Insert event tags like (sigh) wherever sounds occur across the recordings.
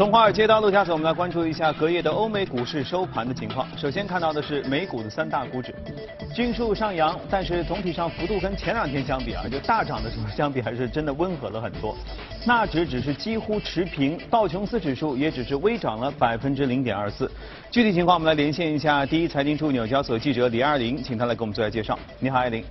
从华尔街到陆家嘴，我们来关注一下隔夜的欧美股市收盘的情况。首先看到的是美股的三大股指，均数上扬，但是总体上幅度跟前两天相比啊，就大涨的时候相比还是真的温和了很多。纳指只是几乎持平，道琼斯指数也只是微涨了百分之零点二四。具体情况我们来连线一下第一财经驻纽交所记者李二玲，请她来给我们做下介绍。你好，艾玲。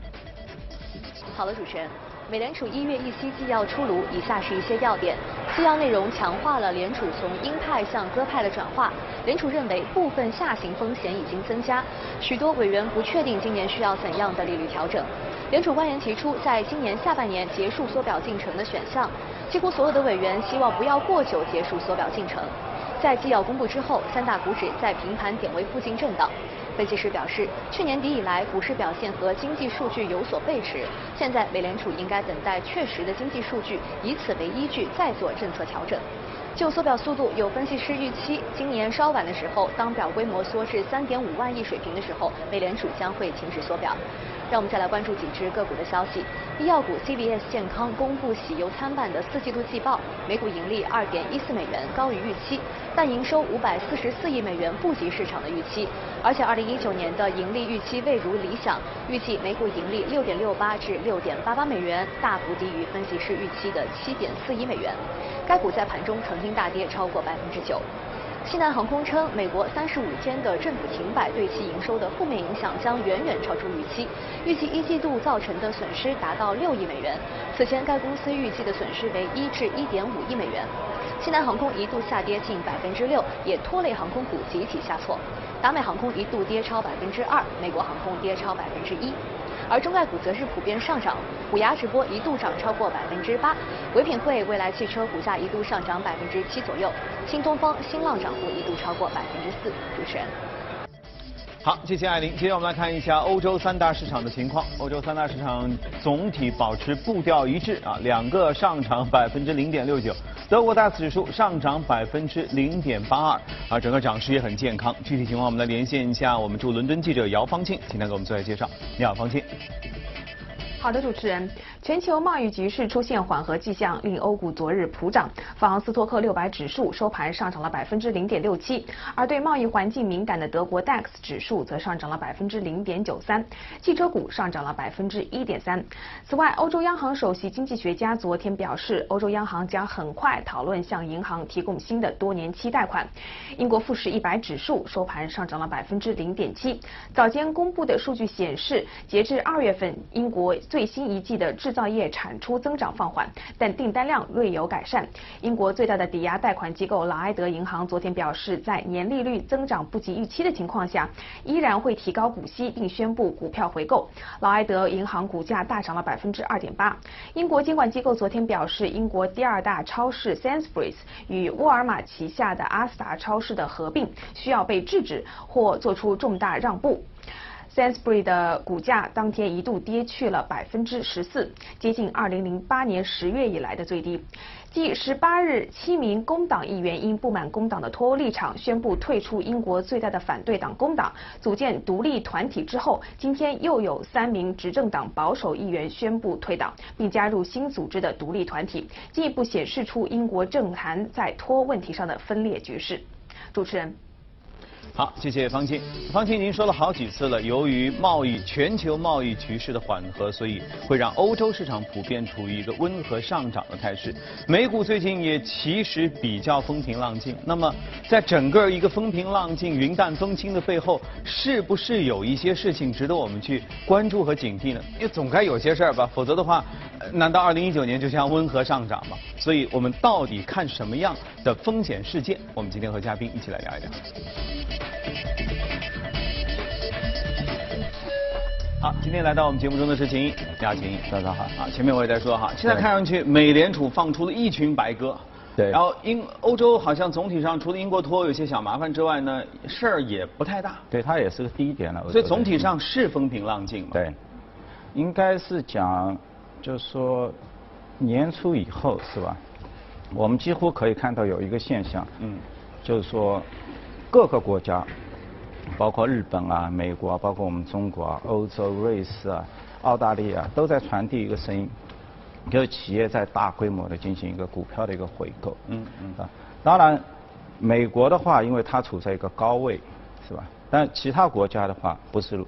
好的，主持人。美联储一月议息纪要出炉，以下是一些要点。纪要内容强化了联储从鹰派向鸽派的转化。联储认为部分下行风险已经增加，许多委员不确定今年需要怎样的利率调整。联储官员提出在今年下半年结束缩表进程的选项，几乎所有的委员希望不要过久结束缩表进程。在纪要公布之后，三大股指在平盘点位附近震荡。分析师表示，去年底以来股市表现和经济数据有所背驰，现在美联储应该等待确实的经济数据，以此为依据再做政策调整。就缩表速度，有分析师预期，今年稍晚的时候，当表规模缩至三点五万亿水平的时候，美联储将会停止缩表。让我们再来关注几只个股的消息。医药股 CVS 健康公布喜忧参半的四季度季报，每股盈利二点一四美元，高于预期，但营收五百四十四亿美元不及市场的预期，而且二零一九年的盈利预期未如理想，预计每股盈利六点六八至六点八八美元，大幅低于分析师预期的七点四一美元。该股在盘中曾经大跌超过百分之九。西南航空称，美国三十五天的政府停摆对其营收的负面影响将远远超出预期，预计一季度造成的损失达到六亿美元。此前该公司预计的损失为一至一点五亿美元。西南航空一度下跌近百分之六，也拖累航空股集体下挫。达美航空一度跌超百分之二，美国航空跌超百分之一。而中概股则是普遍上涨，虎牙直播一度涨超过百分之八，唯品会、蔚来汽车股价一度上涨百分之七左右，新东方、新浪涨幅一度超过百分之四。主持人，好，谢谢艾琳。接着我们来看一下欧洲三大市场的情况，欧洲三大市场总体保持步调一致啊，两个上涨百分之零点六九。德国 DAX 指数上涨百分之零点八二，啊，整个涨势也很健康。具体情况，我们来连线一下我们驻伦敦记者姚方庆，今天给我们做下介绍。你好，方庆。好的，主持人。全球贸易局势出现缓和迹象，令欧股昨日普涨。法郎斯托克六百指数收盘上涨了百分之零点六七，而对贸易环境敏感的德国 DAX 指数则上涨了百分之零点九三。汽车股上涨了百分之一点三。此外，欧洲央行首席经济学家昨天表示，欧洲央行将很快讨论向银行提供新的多年期贷款。英国富时一百指数收盘上涨了百分之零点七。早间公布的数据显示，截至二月份，英国最新一季的制造业产出增长放缓，但订单量略有改善。英国最大的抵押贷款机构劳埃德银行昨天表示，在年利率增长不及预期的情况下，依然会提高股息，并宣布股票回购。劳埃德银行股价大涨了百分之二点八。英国监管机构昨天表示，英国第二大超市 Sainsbury's 与沃尔玛旗下的阿斯达超市的合并需要被制止或做出重大让步。Sainsbury 的股价当天一度跌去了百分之十四，接近二零零八年十月以来的最低。继十八日七名工党议员因不满工党的脱欧立场，宣布退出英国最大的反对党工党，组建独立团体之后，今天又有三名执政党保守议员宣布退党，并加入新组织的独立团体，进一步显示出英国政坛在脱欧问题上的分裂局势。主持人。好，谢谢方清。方清已经说了好几次了，由于贸易全球贸易局势的缓和，所以会让欧洲市场普遍处于一个温和上涨的态势。美股最近也其实比较风平浪静。那么，在整个一个风平浪静、云淡风轻的背后，是不是有一些事情值得我们去关注和警惕呢？也总该有些事儿吧，否则的话，难道二零一九年就像温和上涨吗？所以我们到底看什么样的风险事件？我们今天和嘉宾一起来聊一聊。好，今天来到我们节目中的是秦毅，你好，秦毅，大家好。啊，前面我也在说哈，现在看上去美联储放出了一群白鸽，对。然后英欧洲好像总体上除了英国脱欧有些小麻烦之外呢，事儿也不太大。对，它也是个低点了。所以总体上是风平浪静嘛。对，应该是讲，就是说年初以后是吧？我们几乎可以看到有一个现象，嗯，就是说。各个国家，包括日本啊、美国啊，包括我们中国啊、欧洲、瑞士啊、澳大利亚，都在传递一个声音，就是企业在大规模的进行一个股票的一个回购。嗯嗯。啊，当然美国的话，因为它处在一个高位，是吧？但其他国家的话，不是，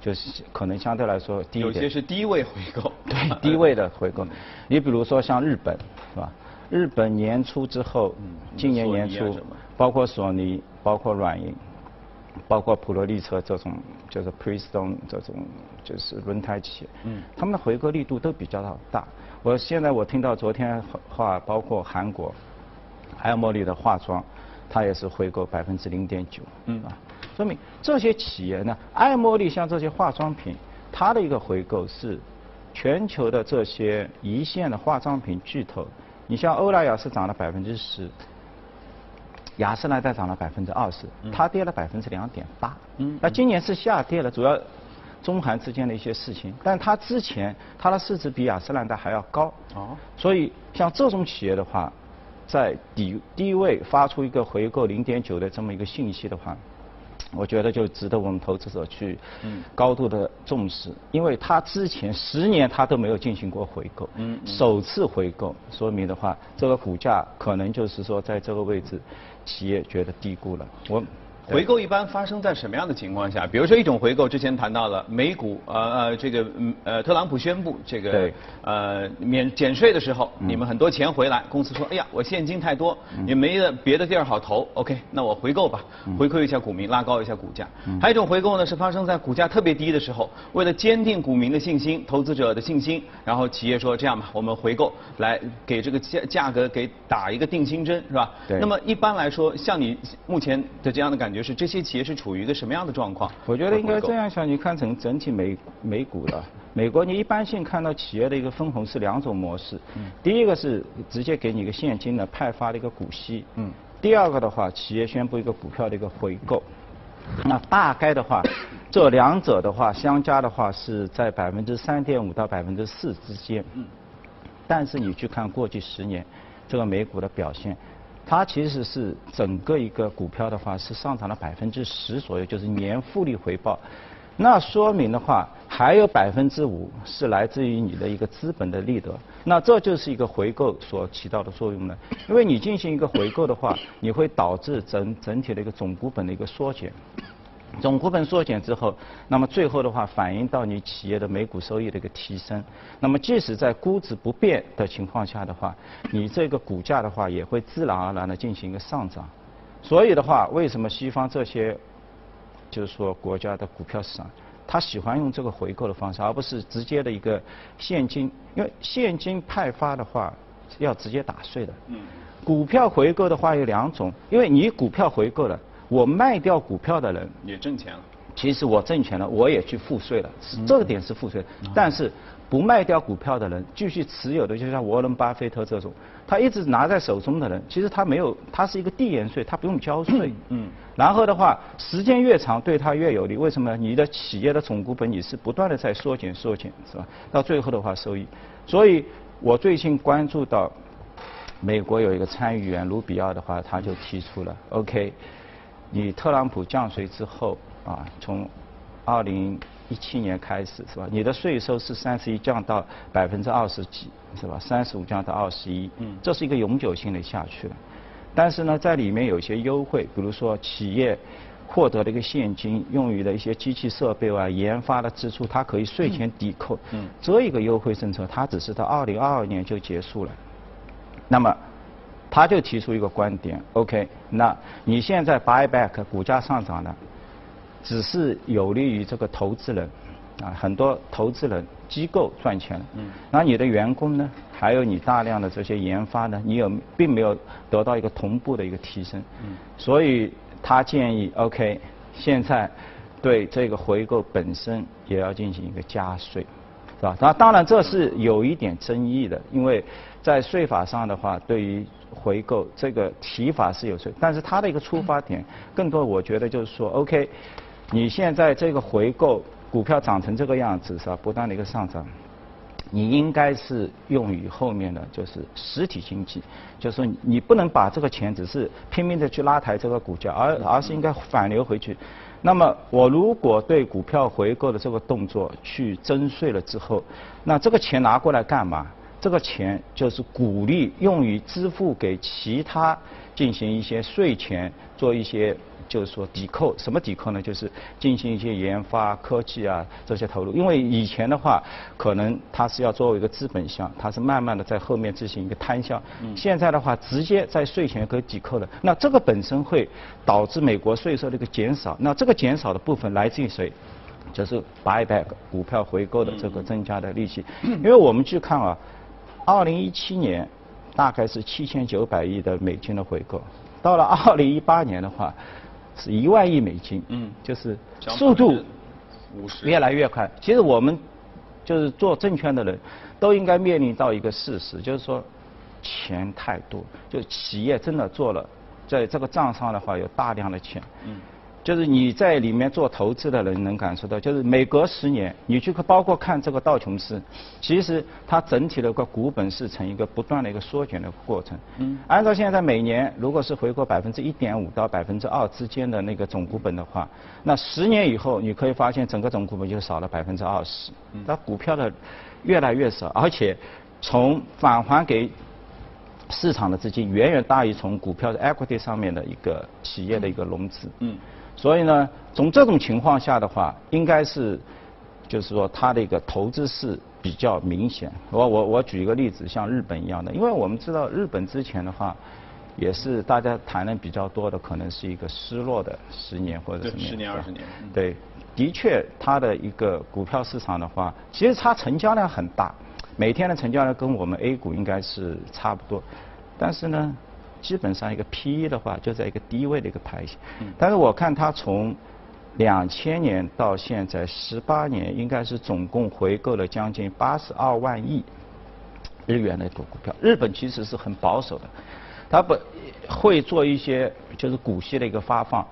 就是可能相对来说低一点。有些是低位回购。对，低位的回购。(laughs) 你比如说像日本，是吧？日本年初之后，今年年初，包括索尼，包括软银，包括普罗利车这种，就是 Prestone 这种，就是轮胎企业，嗯，他们的回购力度都比较的大。我现在我听到昨天话，包括韩国，爱茉莉的化妆，它也是回购百分之零点九，嗯啊，说明这些企业呢，爱茉莉像这些化妆品，它的一个回购是全球的这些一线的化妆品巨头。你像欧莱雅是涨了百分之十，雅诗兰黛涨了百分之二十，它跌了百分之两点八。嗯，那今年是下跌了，主要中韩之间的一些事情，但它之前它的市值比雅诗兰黛还要高。哦，所以像这种企业的话，在低低位发出一个回购零点九的这么一个信息的话。我觉得就值得我们投资者去高度的重视，因为他之前十年他都没有进行过回购，首次回购，说明的话，这个股价可能就是说在这个位置，企业觉得低估了。我。回购一般发生在什么样的情况下？比如说一种回购，之前谈到了美股，呃呃，这个呃特朗普宣布这个呃免减税的时候，你们很多钱回来，公司说，哎呀，我现金太多，也没的别的地儿好投，OK，那我回购吧，回馈一下股民，拉高一下股价。还有一种回购呢，是发生在股价特别低的时候，为了坚定股民的信心、投资者的信心，然后企业说这样吧，我们回购来给这个价价格给打一个定心针，是吧？对。那么一般来说，像你目前的这样的感觉。就是这些企业是处于一个什么样的状况？我觉得应该这样想，你看成整体美美股的美国，你一般性看到企业的一个分红是两种模式。嗯。第一个是直接给你一个现金的派发的一个股息。嗯。第二个的话，企业宣布一个股票的一个回购。那大概的话，这两者的话相加的话是在百分之三点五到百分之四之间。嗯。但是你去看过去十年这个美股的表现。它其实是整个一个股票的话是上涨了百分之十左右，就是年复利回报。那说明的话，还有百分之五是来自于你的一个资本的利得。那这就是一个回购所起到的作用呢。因为你进行一个回购的话，你会导致整整体的一个总股本的一个缩减。总股本缩减之后，那么最后的话反映到你企业的每股收益的一个提升。那么即使在估值不变的情况下的话，你这个股价的话也会自然而然的进行一个上涨。所以的话，为什么西方这些就是说国家的股票市场，他喜欢用这个回购的方式，而不是直接的一个现金？因为现金派发的话要直接打税的。嗯。股票回购的话有两种，因为你股票回购了。我卖掉股票的人也挣钱了，其实我挣钱了，我也去付税了，是这个点是付税。但是不卖掉股票的人，继续持有的，就像沃伦巴菲特这种，他一直拿在手中的人，其实他没有，他是一个递延税，他不用交税。嗯。然后的话，时间越长对他越有利，为什么？你的企业的总股本你是不断的在缩减缩减，是吧？到最后的话收益。所以我最近关注到，美国有一个参议员卢比奥的话，他就提出了 OK。你特朗普降税之后啊，从二零一七年开始是吧？你的税收是三十一降到百分之二十几是吧？三十五降到二十一，嗯，这是一个永久性的下去了。但是呢，在里面有些优惠，比如说企业获得了一个现金，用于的一些机器设备啊、研发的支出，它可以税前抵扣。嗯，这一个优惠政策，它只是到二零二二年就结束了。那么。他就提出一个观点，OK，那你现在 buy back 股价上涨了，只是有利于这个投资人，啊，很多投资人机构赚钱。了，嗯，那你的员工呢，还有你大量的这些研发呢，你有并没有得到一个同步的一个提升，嗯，所以他建议 OK，现在对这个回购本身也要进行一个加税，是吧？那当然这是有一点争议的，因为在税法上的话，对于回购这个提法是有税，但是它的一个出发点，更多我觉得就是说，OK，你现在这个回购股票涨成这个样子是吧？不断的一个上涨，你应该是用于后面的就是实体经济，就是说你不能把这个钱只是拼命的去拉抬这个股价，而而是应该反流回去。那么我如果对股票回购的这个动作去征税了之后，那这个钱拿过来干嘛？这这个钱就是鼓励用于支付给其他进行一些税前做一些。就是说抵扣，什么抵扣呢？就是进行一些研发、科技啊这些投入。因为以前的话，可能它是要作为一个资本项，它是慢慢的在后面进行一个摊销。现在的话，直接在税前可以抵扣的。那这个本身会导致美国税收的一个减少。那这个减少的部分来自于谁？就是 buyback 股票回购的这个增加的利息。因为我们去看啊，二零一七年大概是七千九百亿的美金的回购，到了二零一八年的话。是一万亿美金，嗯，就是速度越来越快。其实我们就是做证券的人，都应该面临到一个事实，就是说钱太多，就企业真的做了，在这个账上的话有大量的钱。嗯。就是你在里面做投资的人能感受到，就是每隔十年，你去包括看这个道琼斯，其实它整体的个股本是呈一个不断的一个缩减的过程。嗯。按照现在每年如果是回购百分之一点五到百分之二之间的那个总股本的话，那十年以后你可以发现整个总股本就少了百分之二十。嗯。那股票的越来越少，而且从返还给市场的资金远远大于从股票的 equity 上面的一个企业的一个融资。嗯。所以呢，从这种情况下的话，应该是，就是说它的一个投资是比较明显。我我我举一个例子，像日本一样的，因为我们知道日本之前的话，也是大家谈的比较多的，可能是一个失落的十年或者什么。十年二十年。对，的确它的一个股票市场的话，其实它成交量很大，每天的成交量跟我们 A 股应该是差不多，但是呢。基本上一个 P/E 的话，就在一个低位的一个排型。但是我看它从两千年到现在十八年，应该是总共回购了将近八十二万亿日元的一个股票。日本其实是很保守的，它不会做一些就是股息的一个发放，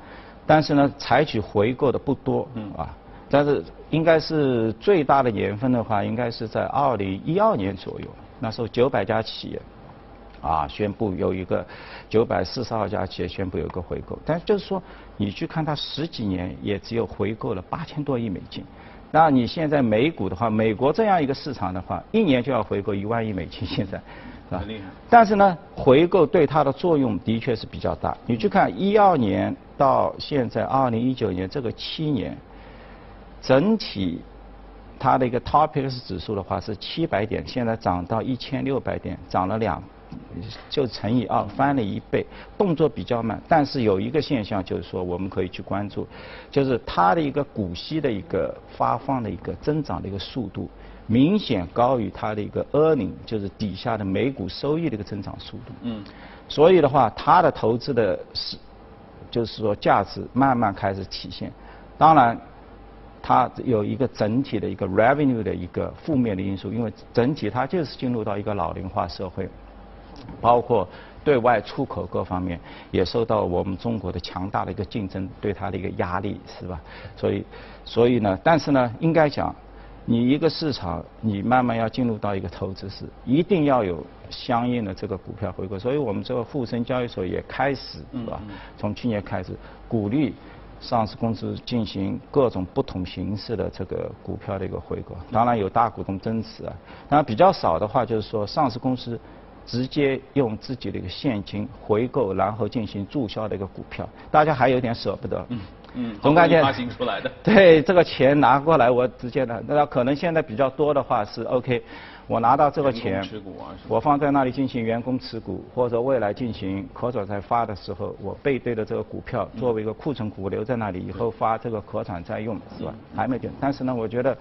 但是呢，采取回购的不多啊。但是应该是最大的年份的话，应该是在二零一二年左右，那时候九百家企业。啊，宣布有一个九百四十二家企业宣布有一个回购，但就是说，你去看它十几年也只有回购了八千多亿美金。那你现在美股的话，美国这样一个市场的话，一年就要回购一万亿美金，现在是吧？但是呢，回购对它的作用的确是比较大。你去看一二年到现在二零一九年这个七年，整体它的一个 TOPIX 指数的话是七百点，现在涨到一千六百点，涨了两。就乘以二，翻了一倍，动作比较慢。但是有一个现象，就是说我们可以去关注，就是它的一个股息的一个发放的一个增长的一个速度，明显高于它的一个 earning，就是底下的每股收益的一个增长速度。嗯。所以的话，它的投资的是，就是说价值慢慢开始体现。当然，它有一个整体的一个 revenue 的一个负面的因素，因为整体它就是进入到一个老龄化社会。包括对外出口各方面也受到我们中国的强大的一个竞争对它的一个压力，是吧？所以，所以呢，但是呢，应该讲，你一个市场你慢慢要进入到一个投资市，一定要有相应的这个股票回购。所以我们这个沪深交易所也开始，是吧？从去年开始鼓励上市公司进行各种不同形式的这个股票的一个回购。当然有大股东增持啊，当然比较少的话就是说上市公司。直接用自己的一个现金回购，然后进行注销的一个股票，大家还有点舍不得。嗯嗯，总感觉发行出来的。(laughs) 对，这个钱拿过来，我直接的。那可能现在比较多的话是 OK，我拿到这个钱，我放在那里进行员工持股，或者未来进行可转债发的时候，我背对的这个股票作为一个库存股留在那里，以后发这个可转债用，是吧？还没定。但是呢，我觉得。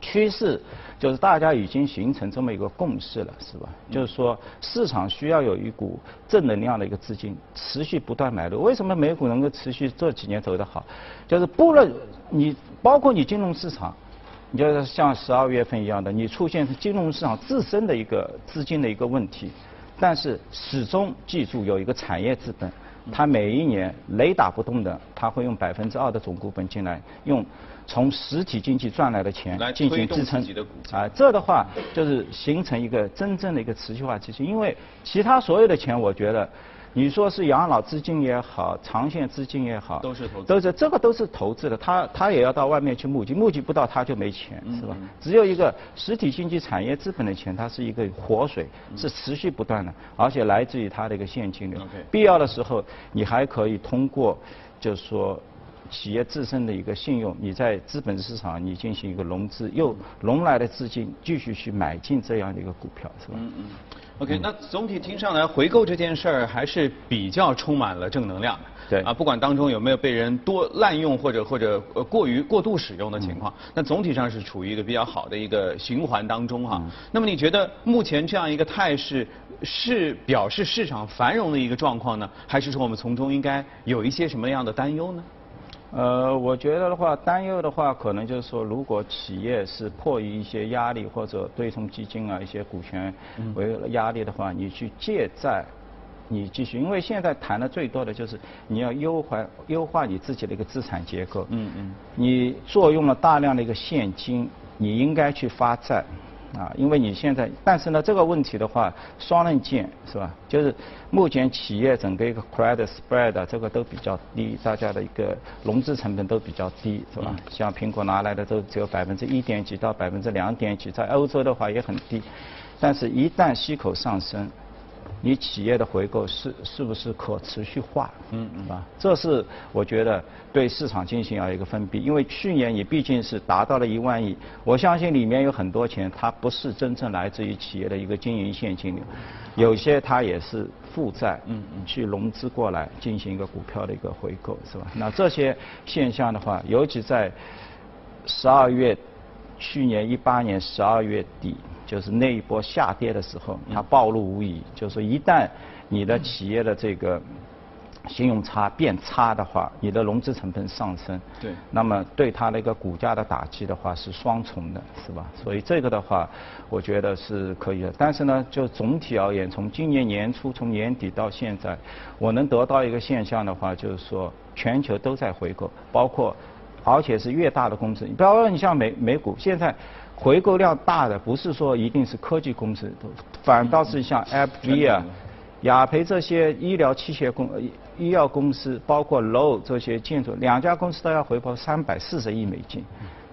趋势就是大家已经形成这么一个共识了，是吧？就是说市场需要有一股正能量的一个资金持续不断买入。为什么美股能够持续这几年走得好？就是不论你包括你金融市场，你就是像十二月份一样的，你出现金融市场自身的一个资金的一个问题，但是始终记住有一个产业资本，它每一年雷打不动的，它会用百分之二的总股本进来用。从实体经济赚来的钱进行支撑，啊，这的话就是形成一个真正的一个持续化机制。因为其他所有的钱，我觉得你说是养老资金也好，长线资金也好，都是投资都是这个都是投资的，他他也要到外面去募集，募集不到他就没钱，是吧？只有一个实体经济产业资本的钱，它是一个活水，是持续不断的，而且来自于它的一个现金流。必要的时候，你还可以通过，就是说。企业自身的一个信用，你在资本市场你进行一个融资，又融来的资金继续去买进这样的一个股票，是吧？嗯嗯。OK，那总体听上来回购这件事儿还是比较充满了正能量的。对。啊，不管当中有没有被人多滥用或者或者呃过于过度使用的情况，那总体上是处于一个比较好的一个循环当中哈。那么你觉得目前这样一个态势是表示市场繁荣的一个状况呢，还是说我们从中应该有一些什么样的担忧呢？呃，我觉得的话，担忧的话，可能就是说，如果企业是迫于一些压力或者对冲基金啊一些股权为压力的话，你去借债，你继续，因为现在谈的最多的就是你要优化优化你自己的一个资产结构。嗯嗯。你作用了大量的一个现金，你应该去发债。啊，因为你现在，但是呢，这个问题的话，双刃剑是吧？就是目前企业整个一个 credit spread 这个都比较低，大家的一个融资成本都比较低，是吧？像苹果拿来的都只有百分之一点几到百分之两点几，在欧洲的话也很低，但是一旦息口上升。你企业的回购是是不是可持续化？嗯嗯啊，这是我觉得对市场进行要一个封闭，因为去年你毕竟是达到了一万亿，我相信里面有很多钱，它不是真正来自于企业的一个经营现金流，有些它也是负债，嗯嗯，去融资过来进行一个股票的一个回购，是吧？那这些现象的话，尤其在十二月，去年一八年十二月底。就是那一波下跌的时候，它暴露无遗。就是一旦你的企业的这个信用差变差的话，你的融资成本上升，对，那么对它的一个股价的打击的话是双重的，是吧？所以这个的话，我觉得是可以的。但是呢，就总体而言，从今年年初从年底到现在，我能得到一个现象的话，就是说全球都在回购，包括而且是越大的公司，你不要说你像美美股现在。回购量大的不是说一定是科技公司，反倒是像 FB 啊、雅培这些医疗器械公、医药公司，包括 Low 这些建筑，两家公司都要回报三百四十亿美金，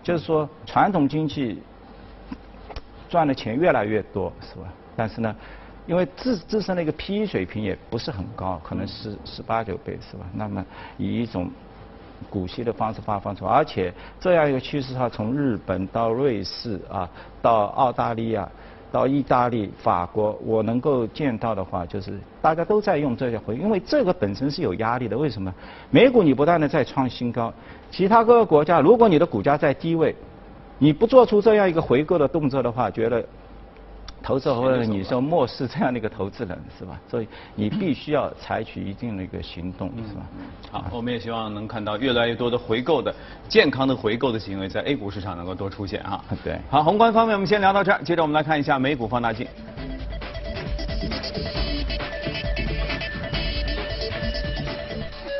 就是说传统经济赚的钱越来越多，是吧？但是呢，因为自自身的一个 PE 水平也不是很高，可能是十八九倍，是吧？那么以一种股息的方式发放出来，而且这样一个趋势，它从日本到瑞士啊，到澳大利亚，到意大利、法国，我能够见到的话，就是大家都在用这些回，因为这个本身是有压力的。为什么？美股你不断的在创新高，其他各个国家，如果你的股价在低位，你不做出这样一个回购的动作的话，觉得。投资或者你说漠视这样的一个投资人是吧？所以你必须要采取一定的一个行动是吧？好，我们也希望能看到越来越多的回购的健康的回购的行为在 A 股市场能够多出现啊。对。好，宏观方面我们先聊到这儿，接着我们来看一下美股放大镜。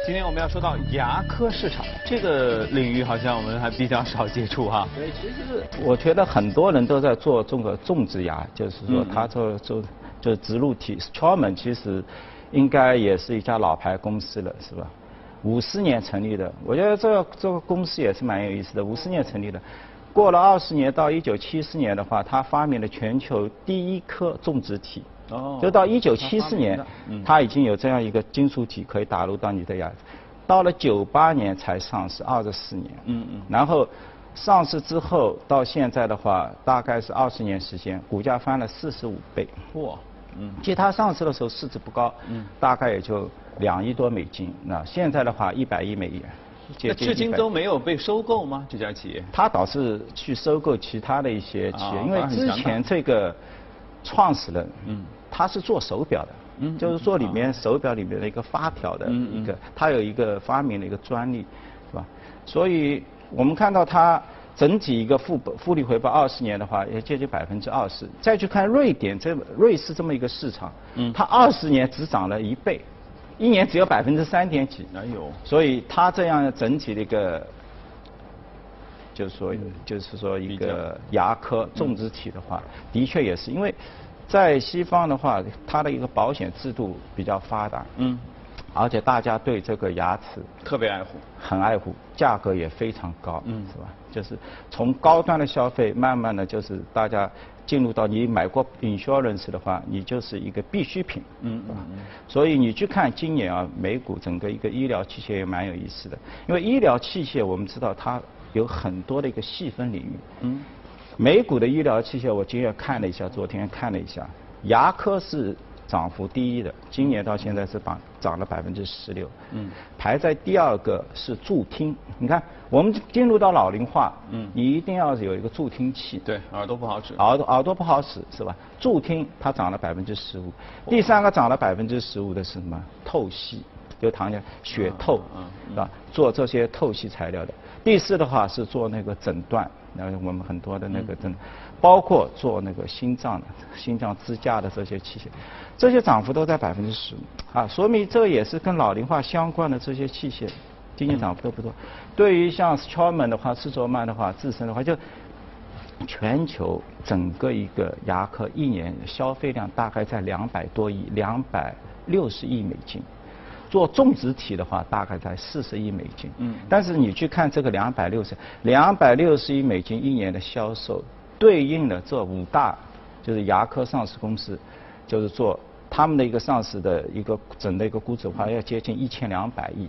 今天我们要说到牙科市场这个领域，好像我们还比较少接触哈。对，其实我觉得很多人都在做这个种植牙，就是说他做做就植入体。Straumann 其实应该也是一家老牌公司了，是吧？五四年成立的，我觉得这个这个公司也是蛮有意思的。五四年成立的，过了二十年，到一九七四年的话，他发明了全球第一颗种植体。哦，就到一九七四年，它已经有这样一个金属体可以打入到你的牙，到了九八年才上市，二十四年。嗯嗯。然后上市之后到现在的话，大概是二十年时间，股价翻了四十五倍。哇，嗯。其实它上市的时候市值不高，嗯，大概也就两亿多美金。那现在的话，一百亿美元。那至今都没有被收购吗？这家企业？他倒是去收购其他的一些企业，因为之前这个。创始人，嗯，他是做手表的，嗯，就是做里面手表里面的一个发条的一个，他有一个发明的一个专利，是吧？所以我们看到它整体一个复复利回报二十年的话，也接近百分之二十。再去看瑞典这瑞士这么一个市场，嗯，它二十年只涨了一倍，一年只有百分之三点几，哎呦？所以它这样整体的一个。就是说，就是说一个牙科种植体的话，的确也是因为在西方的话，它的一个保险制度比较发达，嗯，而且大家对这个牙齿特别爱护，很爱护，价格也非常高，嗯，是吧？就是从高端的消费，慢慢的就是大家进入到你买过 insurance 的话，你就是一个必需品，嗯嗯嗯。所以你去看今年啊，美股整个一个医疗器械也蛮有意思的，因为医疗器械我们知道它有很多的一个细分领域，嗯。美股的医疗器械，我今天看了一下，昨天看了一下，牙科是涨幅第一的，今年到现在是涨涨了百分之十六。嗯。排在第二个是助听，你看我们进入到老龄化，嗯，你一定要有一个助听器。对，耳朵不好使。耳朵耳朵不好使是吧？助听它涨了百分之十五。第三个涨了百分之十五的是什么？透析，就糖尿血透，是吧？做这些透析材料的。第四的话是做那个诊断。然后我们很多的那个真，包括做那个心脏的、心脏支架的这些器械，这些涨幅都在百分之十啊，说明这也是跟老龄化相关的这些器械，今年涨幅都不多。对于像 Straumann 的话、施卓曼的话、自身的话，就全球整个一个牙科一年消费量大概在两百多亿、两百六十亿美金。做种植体的话，大概在四十亿美金。嗯。但是你去看这个两百六十两百六十亿美金一年的销售，对应的这五大就是牙科上市公司，就是做他们的一个上市的一个整的一个估值的话，要接近一千两百亿，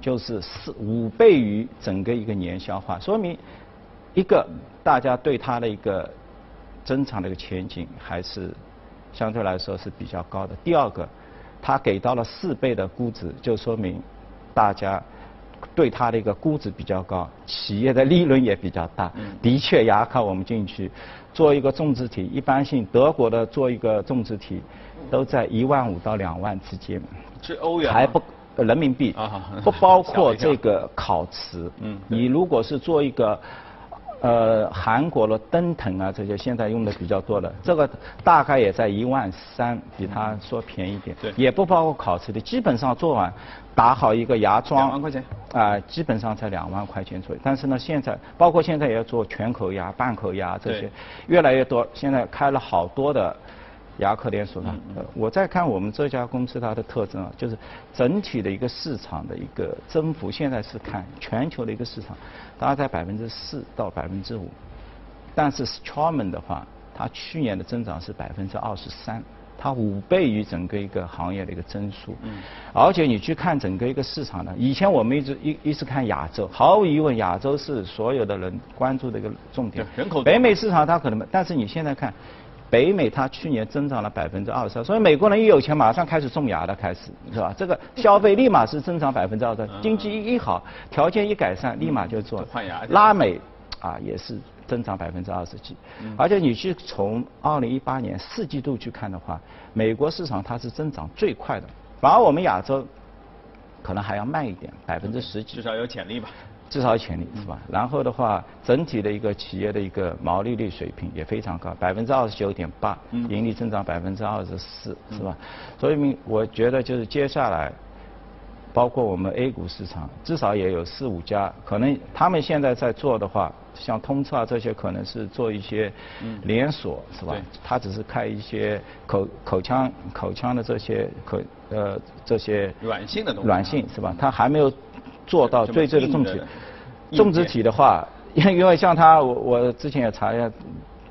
就是四五倍于整个一个年消化，说明一个大家对它的一个增长的一个前景还是相对来说是比较高的。第二个。他给到了四倍的估值，就说明大家对它的一个估值比较高，企业的利润也比较大。的确，牙科我们进去做一个种植体，一般性德国的做一个种植体都在一万五到两万之间。是欧元还不人民币，不包括这个烤瓷。嗯，你如果是做一个。呃，韩国的灯腾啊，这些现在用的比较多的，这个大概也在一万三，比他说便宜点，对，也不包括烤瓷的，基本上做完打好一个牙桩，两万块钱，啊，基本上才两万块钱左右。但是呢，现在包括现在也要做全口牙、半口牙这些，越来越多，现在开了好多的。牙科连锁的，我再看我们这家公司它的特征啊，就是整体的一个市场的一个增幅，现在是看全球的一个市场，大概在百分之四到百分之五，但是 Straumann 的话，它去年的增长是百分之二十三，它五倍于整个一个行业的一个增速。嗯。而且你去看整个一个市场呢，以前我们一直一一直看亚洲，毫无疑问亚洲是所有的人关注的一个重点。人口。北美市场它可能，但是你现在看。北美它去年增长了百分之二十，所以美国人一有钱马上开始种牙了开始，是吧？这个消费立马是增长百分之二十，经济一好，条件一改善，立马就做。换牙。拉美啊也是增长百分之二十几，而且你去从二零一八年四季度去看的话，美国市场它是增长最快的，反而我们亚洲可能还要慢一点，百分之十几。至少有潜力吧。至少有潜力是吧？然后的话，整体的一个企业的一个毛利率水平也非常高，百分之二十九点八，盈利增长百分之二十四，是吧？所以，我觉得就是接下来，包括我们 A 股市场，至少也有四五家，可能他们现在在做的话，像通策啊这些，可能是做一些连锁，是吧？他只是开一些口口腔口腔的这些口呃这些软性的东西，软性是吧？他还没有。做到最最的种植，种植体的话，因 (laughs) 因为像他，我我之前也查一下，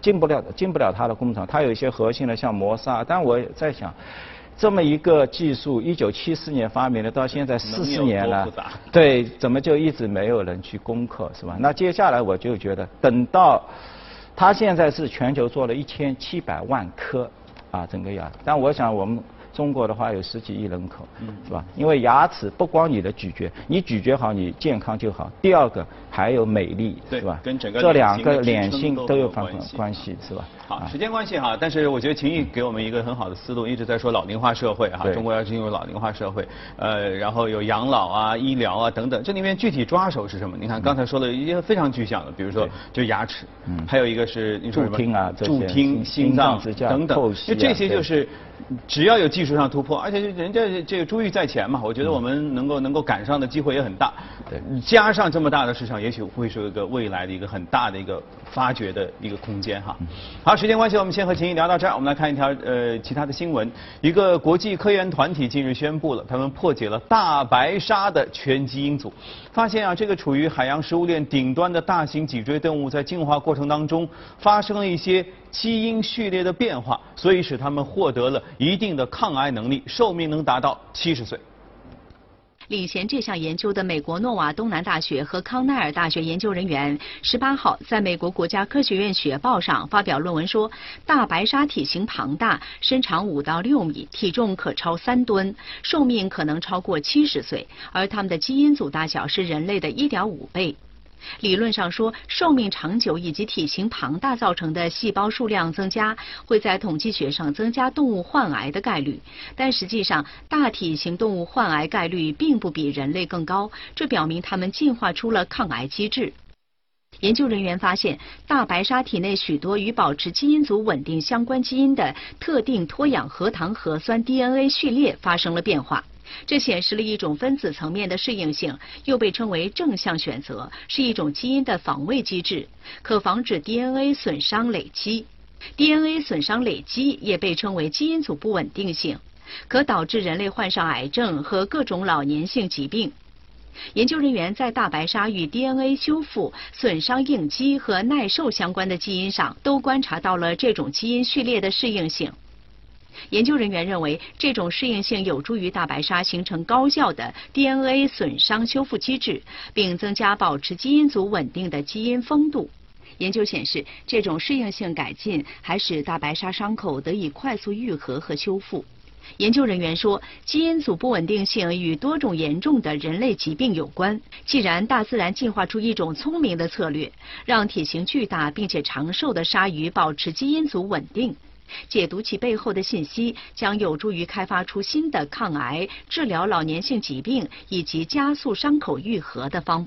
进不了进不了他的工厂，他有一些核心的像磨砂，但我在想，这么一个技术，一九七四年发明的，到现在四十年了，对，怎么就一直没有人去攻克，是吧？那接下来我就觉得，等到它现在是全球做了一千七百万颗啊，整个牙，但我想我们。中国的话有十几亿人口，是吧？因为牙齿不光你的咀嚼，你咀嚼好，你健康就好。第二个还有美丽，是吧？跟整个这两个脸型都有关关系，是吧？好，时间关系哈，但是我觉得秦毅给我们一个很好的思路，一直在说老龄化社会哈，中国要进入老龄化社会，呃，然后有养老啊、医疗啊等等，这里面具体抓手是什么？你看刚才说的一些非常具象的，比如说就牙齿，嗯，还有一个是助听啊，助听、心脏等等，就这些就是只要有技术上突破，而且人家这个珠玉在前嘛，我觉得我们能够能够赶上的机会也很大。对，加上这么大的市场，也许会是一个未来的一个很大的一个发掘的一个空间哈。好，时间关系，我们先和秦毅聊到这儿。我们来看一条呃其他的新闻。一个国际科研团体近日宣布了，他们破解了大白鲨的全基因组，发现啊，这个处于海洋食物链顶端的大型脊椎动物在进化过程当中发生了一些基因序列的变化，所以使它们获得了一定的抗癌能力，寿命能达到七十岁。领衔这项研究的美国诺瓦东南大学和康奈尔大学研究人员，十八号在美国国家科学院学报上发表论文说，大白鲨体型庞大，身长五到六米，体重可超三吨，寿命可能超过七十岁，而它们的基因组大小是人类的一点五倍。理论上说，寿命长久以及体型庞大造成的细胞数量增加，会在统计学上增加动物患癌的概率。但实际上，大体型动物患癌概率并不比人类更高，这表明它们进化出了抗癌机制。研究人员发现，大白鲨体内许多与保持基因组稳定相关基因的特定脱氧核糖核酸 DNA 序列发生了变化。这显示了一种分子层面的适应性，又被称为正向选择，是一种基因的防卫机制，可防止 DNA 损伤累积。DNA 损伤累积也被称为基因组不稳定性，可导致人类患上癌症和各种老年性疾病。研究人员在大白鲨与 DNA 修复、损伤应激和耐受相关的基因上，都观察到了这种基因序列的适应性。研究人员认为，这种适应性有助于大白鲨形成高效的 DNA 损伤修复机制，并增加保持基因组稳定的基因丰度。研究显示，这种适应性改进还使大白鲨伤口得以快速愈合和修复。研究人员说，基因组不稳定性与多种严重的人类疾病有关。既然大自然进化出一种聪明的策略，让体型巨大并且长寿的鲨鱼保持基因组稳定。解读其背后的信息，将有助于开发出新的抗癌、治疗老年性疾病以及加速伤口愈合的方。